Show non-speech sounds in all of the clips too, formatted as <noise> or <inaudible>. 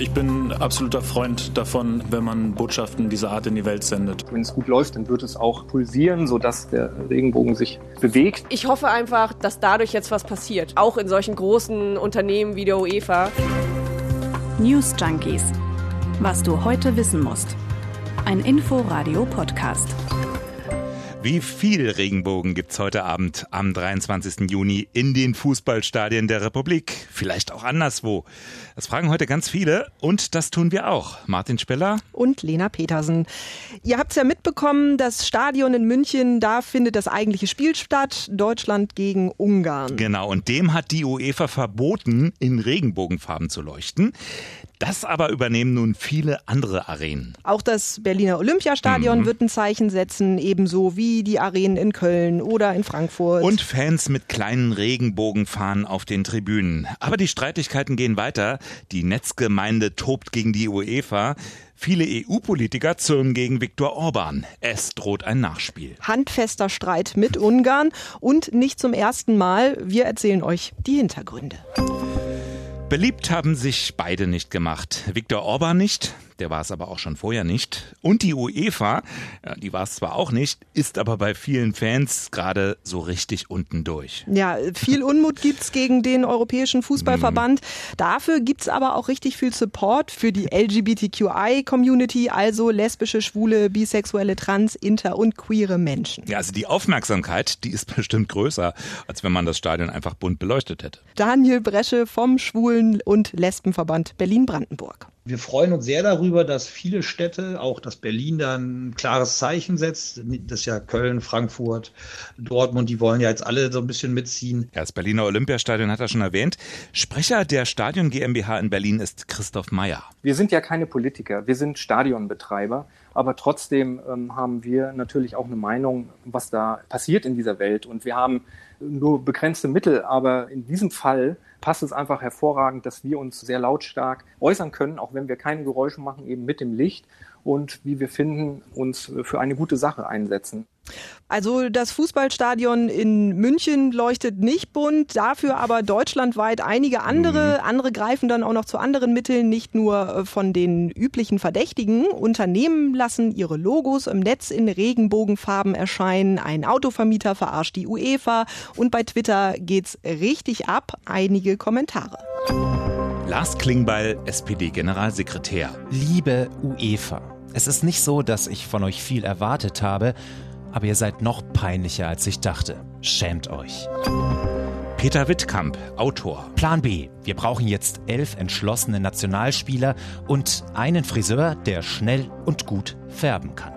Ich bin absoluter Freund davon, wenn man Botschaften dieser Art in die Welt sendet. Wenn es gut läuft, dann wird es auch pulsieren, sodass der Regenbogen sich bewegt. Ich hoffe einfach, dass dadurch jetzt was passiert. Auch in solchen großen Unternehmen wie der UEFA. News Junkies. Was du heute wissen musst. Ein Info-Radio-Podcast. Wie viel Regenbogen gibt's heute Abend am 23. Juni in den Fußballstadien der Republik? Vielleicht auch anderswo. Das fragen heute ganz viele und das tun wir auch. Martin Speller und Lena Petersen. Ihr habt's ja mitbekommen, das Stadion in München, da findet das eigentliche Spiel statt. Deutschland gegen Ungarn. Genau, und dem hat die UEFA verboten, in Regenbogenfarben zu leuchten. Das aber übernehmen nun viele andere Arenen. Auch das Berliner Olympiastadion mhm. wird ein Zeichen setzen, ebenso wie die Arenen in Köln oder in Frankfurt. Und Fans mit kleinen Regenbogenfahnen auf den Tribünen. Aber die Streitigkeiten gehen weiter. Die Netzgemeinde tobt gegen die UEFA. Viele EU-Politiker zürnen gegen Viktor Orban. Es droht ein Nachspiel. Handfester Streit mit Ungarn und nicht zum ersten Mal. Wir erzählen euch die Hintergründe. Beliebt haben sich beide nicht gemacht. Viktor Orban nicht, der war es aber auch schon vorher nicht. Und die UEFA, die war es zwar auch nicht, ist aber bei vielen Fans gerade so richtig unten durch. Ja, viel Unmut gibt's gegen den Europäischen Fußballverband. Dafür gibt's aber auch richtig viel Support für die LGBTQI-Community, also lesbische, schwule, bisexuelle, trans, inter und queere Menschen. Ja, also die Aufmerksamkeit, die ist <laughs> bestimmt größer, als wenn man das Stadion einfach bunt beleuchtet hätte. Daniel Bresche vom Schwulen Schwulen- und Lesbenverband Berlin-Brandenburg. Wir freuen uns sehr darüber, dass viele Städte, auch dass Berlin da ein klares Zeichen setzt. Das ist ja Köln, Frankfurt, Dortmund, die wollen ja jetzt alle so ein bisschen mitziehen. Ja, das Berliner Olympiastadion hat er schon erwähnt. Sprecher der Stadion GmbH in Berlin ist Christoph Meyer. Wir sind ja keine Politiker, wir sind Stadionbetreiber. Aber trotzdem ähm, haben wir natürlich auch eine Meinung, was da passiert in dieser Welt. Und wir haben nur begrenzte Mittel. Aber in diesem Fall passt es einfach hervorragend, dass wir uns sehr lautstark äußern können, auch wenn wir keine Geräusche machen, eben mit dem Licht und wie wir finden, uns für eine gute Sache einsetzen. Also das Fußballstadion in München leuchtet nicht bunt, dafür aber deutschlandweit einige andere. Mhm. Andere greifen dann auch noch zu anderen Mitteln, nicht nur äh, von den üblichen Verdächtigen. Unternehmen lassen ihre Logos im Netz in Regenbogenfarben erscheinen. Ein Autovermieter verarscht die UEFA und bei Twitter geht's richtig ab. Einige Kommentare. Lars Klingbeil, SPD-Generalsekretär. Liebe UEFA, es ist nicht so, dass ich von euch viel erwartet habe, aber ihr seid noch peinlicher, als ich dachte. Schämt euch. Peter Wittkamp, Autor. Plan B. Wir brauchen jetzt elf entschlossene Nationalspieler und einen Friseur, der schnell und gut färben kann.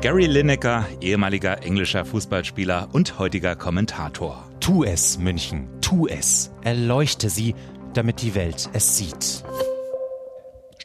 Gary Lineker, ehemaliger englischer Fußballspieler und heutiger Kommentator. Tu es, München, tu es. Erleuchte sie damit die Welt es sieht.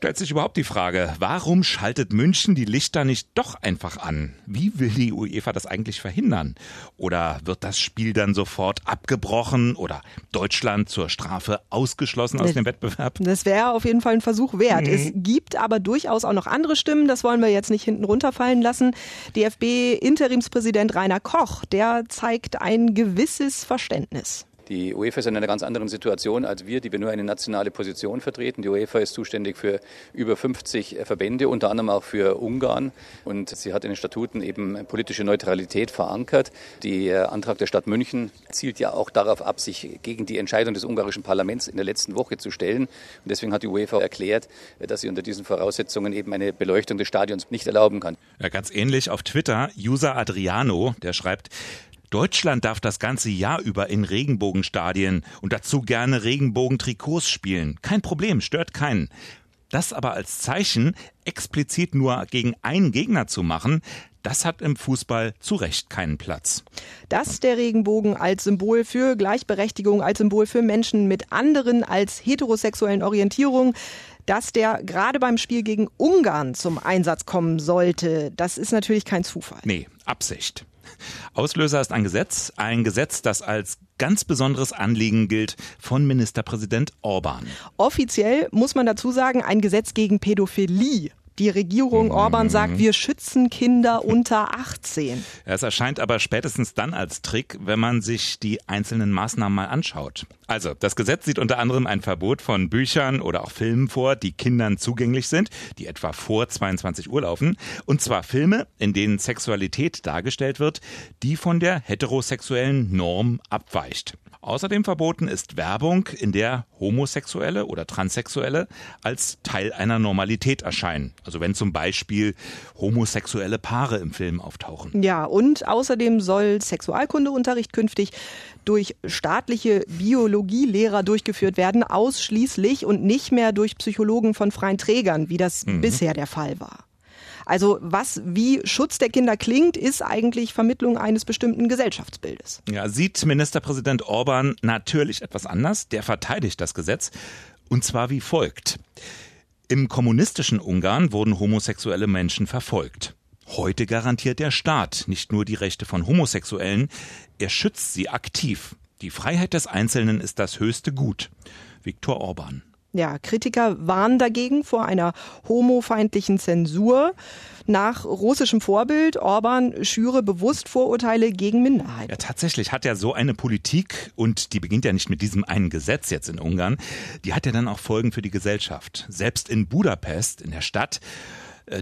Stellt sich überhaupt die Frage, warum schaltet München die Lichter nicht doch einfach an? Wie will die UEFA das eigentlich verhindern? Oder wird das Spiel dann sofort abgebrochen oder Deutschland zur Strafe ausgeschlossen aus dem Wettbewerb? Das wäre auf jeden Fall ein Versuch wert. Mhm. Es gibt aber durchaus auch noch andere Stimmen, das wollen wir jetzt nicht hinten runterfallen lassen. DFB-Interimspräsident Rainer Koch, der zeigt ein gewisses Verständnis. Die UEFA ist in einer ganz anderen Situation als wir, die wir nur eine nationale Position vertreten. Die UEFA ist zuständig für über 50 Verbände, unter anderem auch für Ungarn. Und sie hat in den Statuten eben politische Neutralität verankert. Der Antrag der Stadt München zielt ja auch darauf ab, sich gegen die Entscheidung des ungarischen Parlaments in der letzten Woche zu stellen. Und deswegen hat die UEFA erklärt, dass sie unter diesen Voraussetzungen eben eine Beleuchtung des Stadions nicht erlauben kann. Ja, ganz ähnlich auf Twitter. User Adriano, der schreibt, Deutschland darf das ganze Jahr über in Regenbogenstadien und dazu gerne Regenbogentrikots spielen. Kein Problem, stört keinen. Das aber als Zeichen explizit nur gegen einen Gegner zu machen, das hat im Fußball zu Recht keinen Platz. Dass der Regenbogen als Symbol für Gleichberechtigung, als Symbol für Menschen mit anderen als heterosexuellen Orientierungen, dass der gerade beim Spiel gegen Ungarn zum Einsatz kommen sollte, das ist natürlich kein Zufall. Nee, Absicht. Auslöser ist ein Gesetz, ein Gesetz, das als ganz besonderes Anliegen gilt von Ministerpräsident Orban. Offiziell muss man dazu sagen, ein Gesetz gegen Pädophilie. Die Regierung mhm. Orban sagt, wir schützen Kinder unter 18. Es erscheint aber spätestens dann als Trick, wenn man sich die einzelnen Maßnahmen mal anschaut. Also, das Gesetz sieht unter anderem ein Verbot von Büchern oder auch Filmen vor, die Kindern zugänglich sind, die etwa vor 22 Uhr laufen. Und zwar Filme, in denen Sexualität dargestellt wird, die von der heterosexuellen Norm abweicht. Außerdem verboten ist Werbung, in der Homosexuelle oder Transsexuelle als Teil einer Normalität erscheinen. Also wenn zum Beispiel homosexuelle Paare im Film auftauchen. Ja, und außerdem soll Sexualkundeunterricht künftig durch staatliche Biologielehrer durchgeführt werden, ausschließlich und nicht mehr durch Psychologen von freien Trägern, wie das mhm. bisher der Fall war. Also was wie Schutz der Kinder klingt, ist eigentlich Vermittlung eines bestimmten Gesellschaftsbildes. Ja, sieht Ministerpräsident Orban natürlich etwas anders. Der verteidigt das Gesetz und zwar wie folgt. Im kommunistischen Ungarn wurden homosexuelle Menschen verfolgt. Heute garantiert der Staat nicht nur die Rechte von Homosexuellen, er schützt sie aktiv. Die Freiheit des Einzelnen ist das höchste Gut. Viktor Orban. Ja, Kritiker warnen dagegen vor einer homofeindlichen Zensur. Nach russischem Vorbild, Orban schüre bewusst Vorurteile gegen Minderheiten. Ja, tatsächlich hat er so eine Politik und die beginnt ja nicht mit diesem einen Gesetz jetzt in Ungarn. Die hat ja dann auch Folgen für die Gesellschaft. Selbst in Budapest, in der Stadt,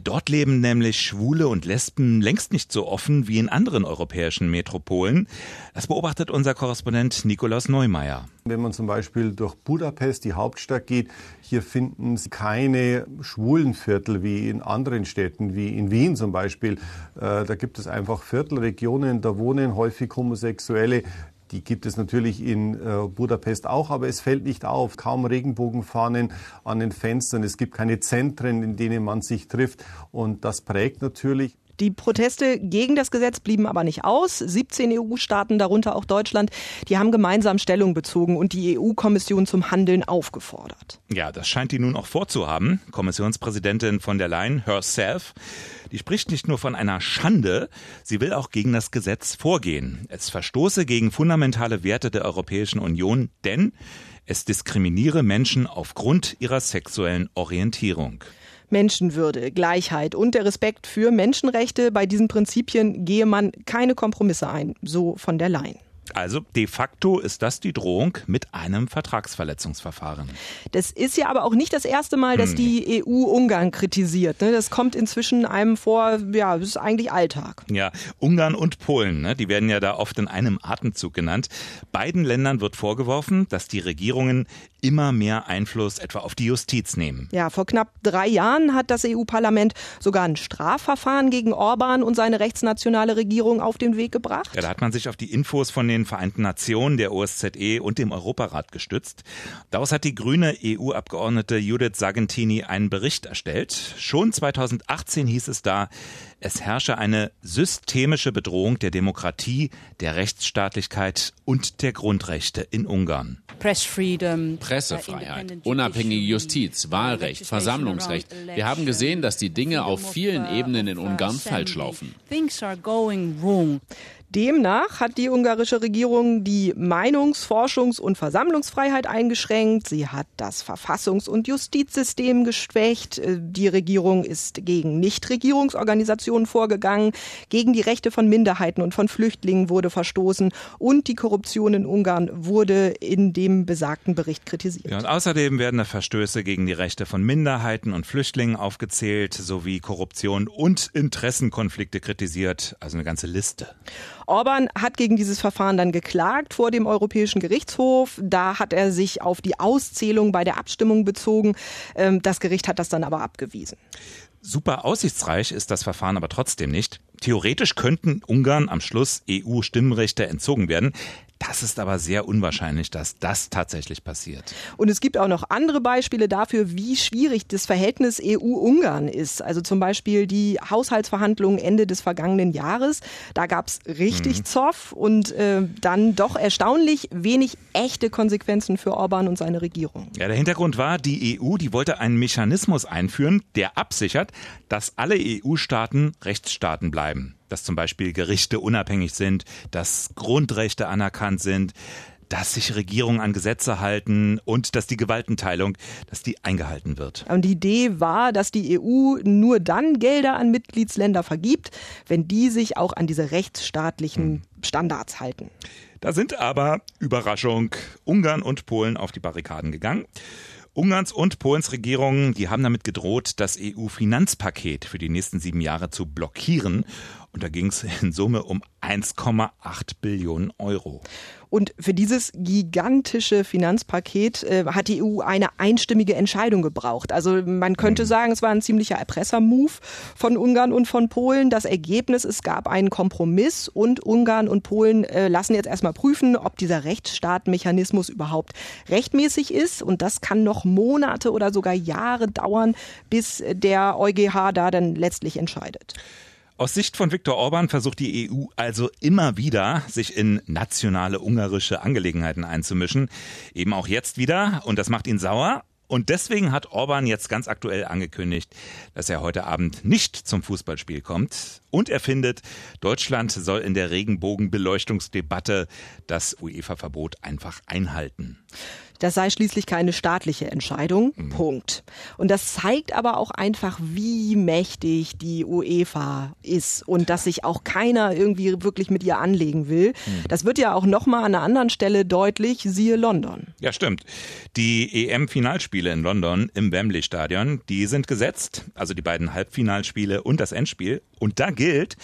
Dort leben nämlich Schwule und Lesben längst nicht so offen wie in anderen europäischen Metropolen. Das beobachtet unser Korrespondent Nikolaus Neumeier. Wenn man zum Beispiel durch Budapest, die Hauptstadt, geht, hier finden Sie keine Schwulenviertel wie in anderen Städten, wie in Wien zum Beispiel. Äh, da gibt es einfach Viertelregionen, da wohnen häufig Homosexuelle. Die gibt es natürlich in äh, Budapest auch, aber es fällt nicht auf. Kaum Regenbogenfahnen an den Fenstern. Es gibt keine Zentren, in denen man sich trifft. Und das prägt natürlich. Die Proteste gegen das Gesetz blieben aber nicht aus. 17 EU-Staaten, darunter auch Deutschland, die haben gemeinsam Stellung bezogen und die EU-Kommission zum Handeln aufgefordert. Ja, das scheint die nun auch vorzuhaben. Kommissionspräsidentin von der Leyen herself, die spricht nicht nur von einer Schande, sie will auch gegen das Gesetz vorgehen. Es verstoße gegen fundamentale Werte der Europäischen Union, denn es diskriminiere Menschen aufgrund ihrer sexuellen Orientierung. Menschenwürde, Gleichheit und der Respekt für Menschenrechte. Bei diesen Prinzipien gehe man keine Kompromisse ein, so von der Leyen. Also de facto ist das die Drohung mit einem Vertragsverletzungsverfahren. Das ist ja aber auch nicht das erste Mal, dass hm. die EU Ungarn kritisiert. Ne? Das kommt inzwischen einem vor, ja, das ist eigentlich Alltag. Ja, Ungarn und Polen, ne? die werden ja da oft in einem Atemzug genannt. Beiden Ländern wird vorgeworfen, dass die Regierungen immer mehr Einfluss etwa auf die Justiz nehmen. Ja, vor knapp drei Jahren hat das EU-Parlament sogar ein Strafverfahren gegen Orban und seine rechtsnationale Regierung auf den Weg gebracht. Ja, da hat man sich auf die Infos von den den Vereinten Nationen, der OSZE und dem Europarat gestützt. Daraus hat die grüne EU-Abgeordnete Judith Sargentini einen Bericht erstellt. Schon 2018 hieß es da, es herrsche eine systemische Bedrohung der Demokratie, der Rechtsstaatlichkeit und der Grundrechte in Ungarn. Pressefreiheit, unabhängige Justiz, Wahlrecht, Versammlungsrecht. Wir haben gesehen, dass die Dinge auf vielen Ebenen in Ungarn falsch laufen. Demnach hat die ungarische Regierung die Meinungs-, Forschungs- und Versammlungsfreiheit eingeschränkt. Sie hat das Verfassungs- und Justizsystem geschwächt. Äh, die Regierung ist gegen Nichtregierungsorganisationen vorgegangen. Gegen die Rechte von Minderheiten und von Flüchtlingen wurde verstoßen. Und die Korruption in Ungarn wurde in dem besagten Bericht kritisiert. Ja, und außerdem werden Verstöße gegen die Rechte von Minderheiten und Flüchtlingen aufgezählt, sowie Korruption und Interessenkonflikte kritisiert. Also eine ganze Liste. Orban hat gegen dieses Verfahren dann geklagt vor dem Europäischen Gerichtshof. Da hat er sich auf die Auszählung bei der Abstimmung bezogen. Ähm, das Gericht hat das dann aber abgewiesen. Super aussichtsreich ist das Verfahren aber trotzdem nicht. Theoretisch könnten Ungarn am Schluss EU-Stimmrechte entzogen werden. Das ist aber sehr unwahrscheinlich, dass das tatsächlich passiert. Und es gibt auch noch andere Beispiele dafür, wie schwierig das Verhältnis EU-Ungarn ist. Also zum Beispiel die Haushaltsverhandlungen Ende des vergangenen Jahres. Da gab es richtig mhm. Zoff und äh, dann doch erstaunlich wenig echte Konsequenzen für Orban und seine Regierung. Ja, der Hintergrund war, die EU, die wollte einen Mechanismus einführen, der absichert, dass alle EU-Staaten Rechtsstaaten bleiben dass zum Beispiel Gerichte unabhängig sind, dass Grundrechte anerkannt sind. dass sich Regierungen an Gesetze halten und dass die Gewaltenteilung, dass die eingehalten wird. Und die Idee war, dass die EU nur dann Gelder an Mitgliedsländer vergibt, wenn die sich auch an diese rechtsstaatlichen hm. Standards halten. Da sind aber, Überraschung, Ungarn und Polen auf die Barrikaden gegangen. Ungarns und Polens Regierungen, die haben damit gedroht, das EU-Finanzpaket für die nächsten sieben Jahre zu blockieren. Und da ging es in Summe um 1,8 Billionen Euro. Und für dieses gigantische Finanzpaket äh, hat die EU eine einstimmige Entscheidung gebraucht. Also man könnte mhm. sagen, es war ein ziemlicher Erpressermove von Ungarn und von Polen. Das Ergebnis, es gab einen Kompromiss und Ungarn und Polen äh, lassen jetzt erstmal prüfen, ob dieser Rechtsstaatmechanismus überhaupt rechtmäßig ist. Und das kann noch Monate oder sogar Jahre dauern, bis der EuGH da dann letztlich entscheidet. Aus Sicht von Viktor Orban versucht die EU also immer wieder, sich in nationale ungarische Angelegenheiten einzumischen. Eben auch jetzt wieder. Und das macht ihn sauer. Und deswegen hat Orban jetzt ganz aktuell angekündigt, dass er heute Abend nicht zum Fußballspiel kommt. Und er findet, Deutschland soll in der Regenbogenbeleuchtungsdebatte das UEFA-Verbot einfach einhalten. Das sei schließlich keine staatliche Entscheidung. Mhm. Punkt. Und das zeigt aber auch einfach, wie mächtig die UEFA ist und dass sich auch keiner irgendwie wirklich mit ihr anlegen will. Mhm. Das wird ja auch nochmal an einer anderen Stelle deutlich, siehe London. Ja, stimmt. Die EM-Finalspiele in London im Wembley Stadion, die sind gesetzt. Also die beiden Halbfinalspiele und das Endspiel. Und da gilt,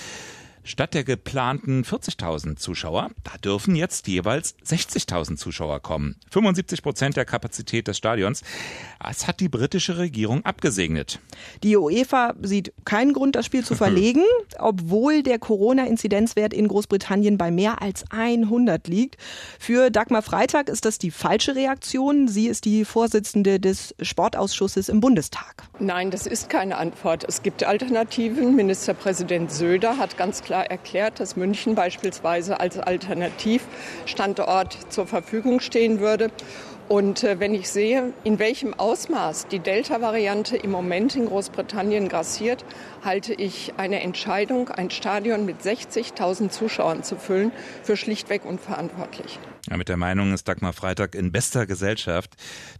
Statt der geplanten 40.000 Zuschauer, da dürfen jetzt jeweils 60.000 Zuschauer kommen. 75 Prozent der Kapazität des Stadions. Das hat die britische Regierung abgesegnet. Die UEFA sieht keinen Grund, das Spiel zu <laughs> verlegen, obwohl der Corona-Inzidenzwert in Großbritannien bei mehr als 100 liegt. Für Dagmar Freitag ist das die falsche Reaktion. Sie ist die Vorsitzende des Sportausschusses im Bundestag. Nein, das ist keine Antwort. Es gibt Alternativen. Ministerpräsident Söder hat ganz klar klar erklärt, dass München beispielsweise als Alternativstandort zur Verfügung stehen würde. Und äh, wenn ich sehe, in welchem Ausmaß die Delta-Variante im Moment in Großbritannien grassiert, halte ich eine Entscheidung, ein Stadion mit 60.000 Zuschauern zu füllen, für schlichtweg unverantwortlich. Ja, mit der Meinung ist Dagmar Freitag in bester Gesellschaft.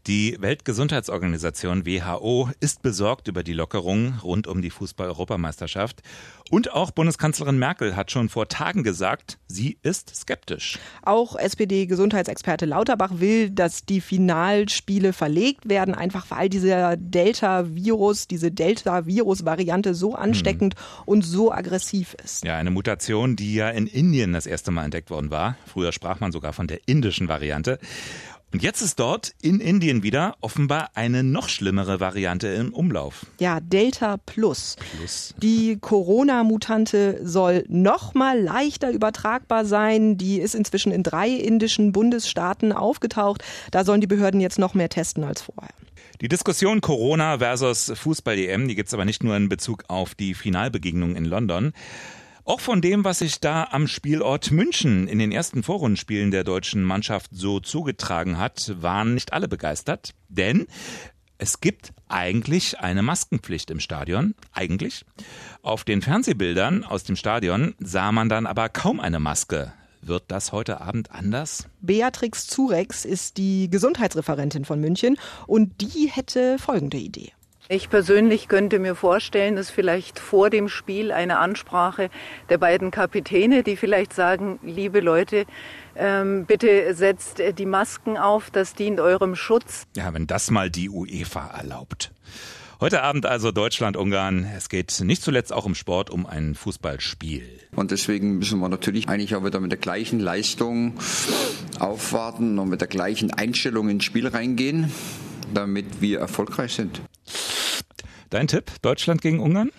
Die Weltgesundheitsorganisation WHO ist besorgt über die Lockerungen rund um die Fußball-Europameisterschaft. Und auch Bundeskanzlerin Merkel hat schon vor Tagen gesagt, sie ist skeptisch. Auch SPD-Gesundheitsexperte Lauterbach will, dass die Finalspiele verlegt werden, einfach weil dieser Delta-Virus, diese Delta-Virus-Variante so ansteckend hm. und so aggressiv ist. Ja, eine Mutation, die ja in Indien das erste Mal entdeckt worden war. Früher sprach man sogar von der indischen Variante. Und jetzt ist dort in Indien wieder offenbar eine noch schlimmere Variante im Umlauf. Ja, Delta Plus. Plus. Die Corona-Mutante soll noch mal leichter übertragbar sein. Die ist inzwischen in drei indischen Bundesstaaten aufgetaucht. Da sollen die Behörden jetzt noch mehr testen als vorher. Die Diskussion Corona versus Fußball-EM, die gibt es aber nicht nur in Bezug auf die Finalbegegnung in London. Auch von dem, was sich da am Spielort München in den ersten Vorrundenspielen der deutschen Mannschaft so zugetragen hat, waren nicht alle begeistert. Denn es gibt eigentlich eine Maskenpflicht im Stadion. Eigentlich. Auf den Fernsehbildern aus dem Stadion sah man dann aber kaum eine Maske. Wird das heute Abend anders? Beatrix Zurex ist die Gesundheitsreferentin von München und die hätte folgende Idee. Ich persönlich könnte mir vorstellen, dass vielleicht vor dem Spiel eine Ansprache der beiden Kapitäne, die vielleicht sagen, liebe Leute, ähm, bitte setzt die Masken auf, das dient eurem Schutz. Ja, wenn das mal die UEFA erlaubt. Heute Abend also Deutschland-Ungarn. Es geht nicht zuletzt auch im Sport um ein Fußballspiel. Und deswegen müssen wir natürlich eigentlich auch wieder mit der gleichen Leistung aufwarten und mit der gleichen Einstellung ins Spiel reingehen, damit wir erfolgreich sind. Dein Tipp, Deutschland gegen Ungarn?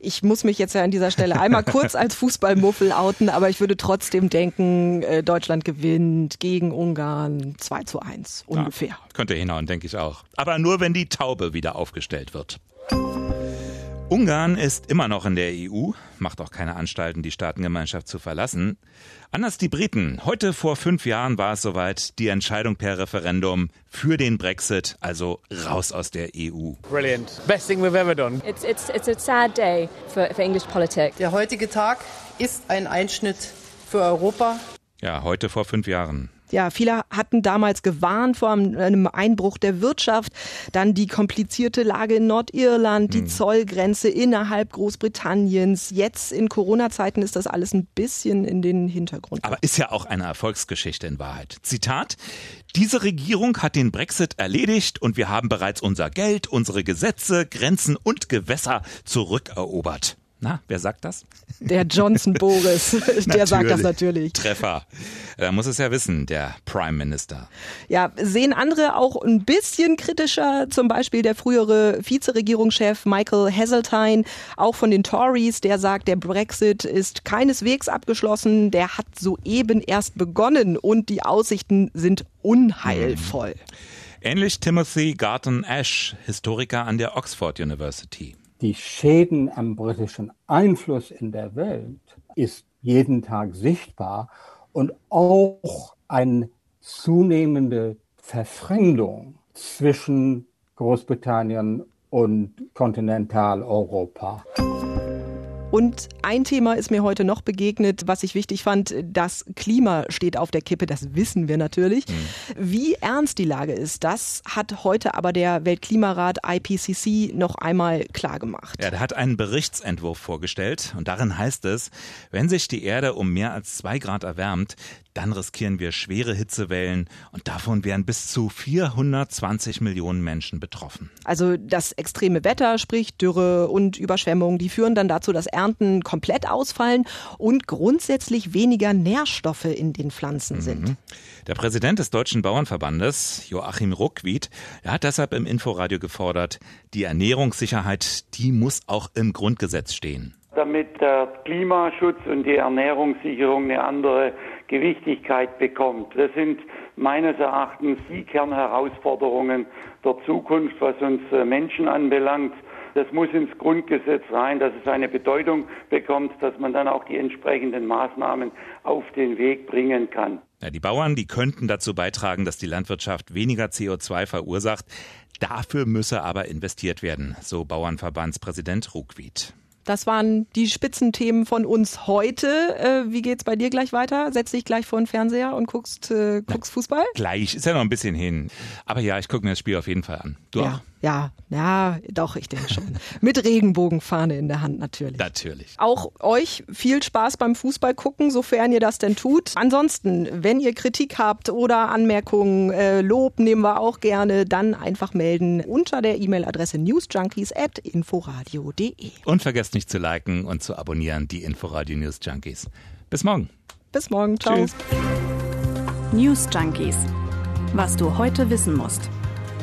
Ich muss mich jetzt ja an dieser Stelle einmal <laughs> kurz als Fußballmuffel outen, aber ich würde trotzdem denken, äh, Deutschland gewinnt gegen Ungarn 2 zu 1 ungefähr. Ja, könnte hinhauen, denke ich auch. Aber nur, wenn die Taube wieder aufgestellt wird. Ungarn ist immer noch in der EU, macht auch keine Anstalten, die Staatengemeinschaft zu verlassen. Anders die Briten. Heute vor fünf Jahren war es soweit, die Entscheidung per Referendum für den Brexit, also raus aus der EU. Brilliant. Best thing we've ever done. It's, it's, it's a sad day for, for English politics. Der heutige Tag ist ein Einschnitt für Europa. Ja, heute vor fünf Jahren. Ja, viele hatten damals gewarnt vor einem Einbruch der Wirtschaft, dann die komplizierte Lage in Nordirland, die hm. Zollgrenze innerhalb Großbritanniens. Jetzt in Corona-Zeiten ist das alles ein bisschen in den Hintergrund. Aber ist ja auch eine Erfolgsgeschichte in Wahrheit. Zitat: Diese Regierung hat den Brexit erledigt und wir haben bereits unser Geld, unsere Gesetze, Grenzen und Gewässer zurückerobert. Na, wer sagt das? Der Johnson Boris, <laughs> der sagt das natürlich. Treffer. Er muss es ja wissen, der Prime Minister. Ja, sehen andere auch ein bisschen kritischer, zum Beispiel der frühere Vizeregierungschef Michael Heseltine, auch von den Tories, der sagt, der Brexit ist keineswegs abgeschlossen, der hat soeben erst begonnen und die Aussichten sind unheilvoll. Ähnlich Timothy Garton Ash, Historiker an der Oxford University die Schäden am britischen Einfluss in der Welt ist jeden Tag sichtbar und auch eine zunehmende Verfremdung zwischen Großbritannien und Kontinentaleuropa. Und ein Thema ist mir heute noch begegnet, was ich wichtig fand. Das Klima steht auf der Kippe, das wissen wir natürlich. Mhm. Wie ernst die Lage ist, das hat heute aber der Weltklimarat IPCC noch einmal klargemacht. Ja, der hat einen Berichtsentwurf vorgestellt und darin heißt es, wenn sich die Erde um mehr als zwei Grad erwärmt, dann riskieren wir schwere Hitzewellen und davon wären bis zu 420 Millionen Menschen betroffen. Also das extreme Wetter, sprich Dürre und Überschwemmung, die führen dann dazu, dass Ernten komplett ausfallen und grundsätzlich weniger Nährstoffe in den Pflanzen sind. Mhm. Der Präsident des Deutschen Bauernverbandes, Joachim Ruckwied, er hat deshalb im Inforadio gefordert, die Ernährungssicherheit, die muss auch im Grundgesetz stehen damit der Klimaschutz und die Ernährungssicherung eine andere Gewichtigkeit bekommt. Das sind meines Erachtens die Kernherausforderungen der Zukunft, was uns äh, Menschen anbelangt. Das muss ins Grundgesetz rein, dass es eine Bedeutung bekommt, dass man dann auch die entsprechenden Maßnahmen auf den Weg bringen kann. Ja, die Bauern, die könnten dazu beitragen, dass die Landwirtschaft weniger CO2 verursacht. Dafür müsse aber investiert werden, so Bauernverbandspräsident Ruckwied. Das waren die Spitzenthemen von uns heute. Äh, wie geht's bei dir gleich weiter? Setz dich gleich vor den Fernseher und guckst, äh, guckst Fußball? Gleich, ist ja noch ein bisschen hin. Aber ja, ich gucke mir das Spiel auf jeden Fall an. Du ja. auch? Ja, ja, doch, ich denke schon. Mit Regenbogenfahne in der Hand natürlich. Natürlich. Auch euch viel Spaß beim Fußball gucken, sofern ihr das denn tut. Ansonsten, wenn ihr Kritik habt oder Anmerkungen, äh, Lob nehmen wir auch gerne, dann einfach melden unter der E-Mail-Adresse newsjunkies@inforadio.de. Und vergesst nicht zu liken und zu abonnieren die Inforadio News Junkies. Bis morgen. Bis morgen. Ciao. Tschüss. News Junkies. Was du heute wissen musst.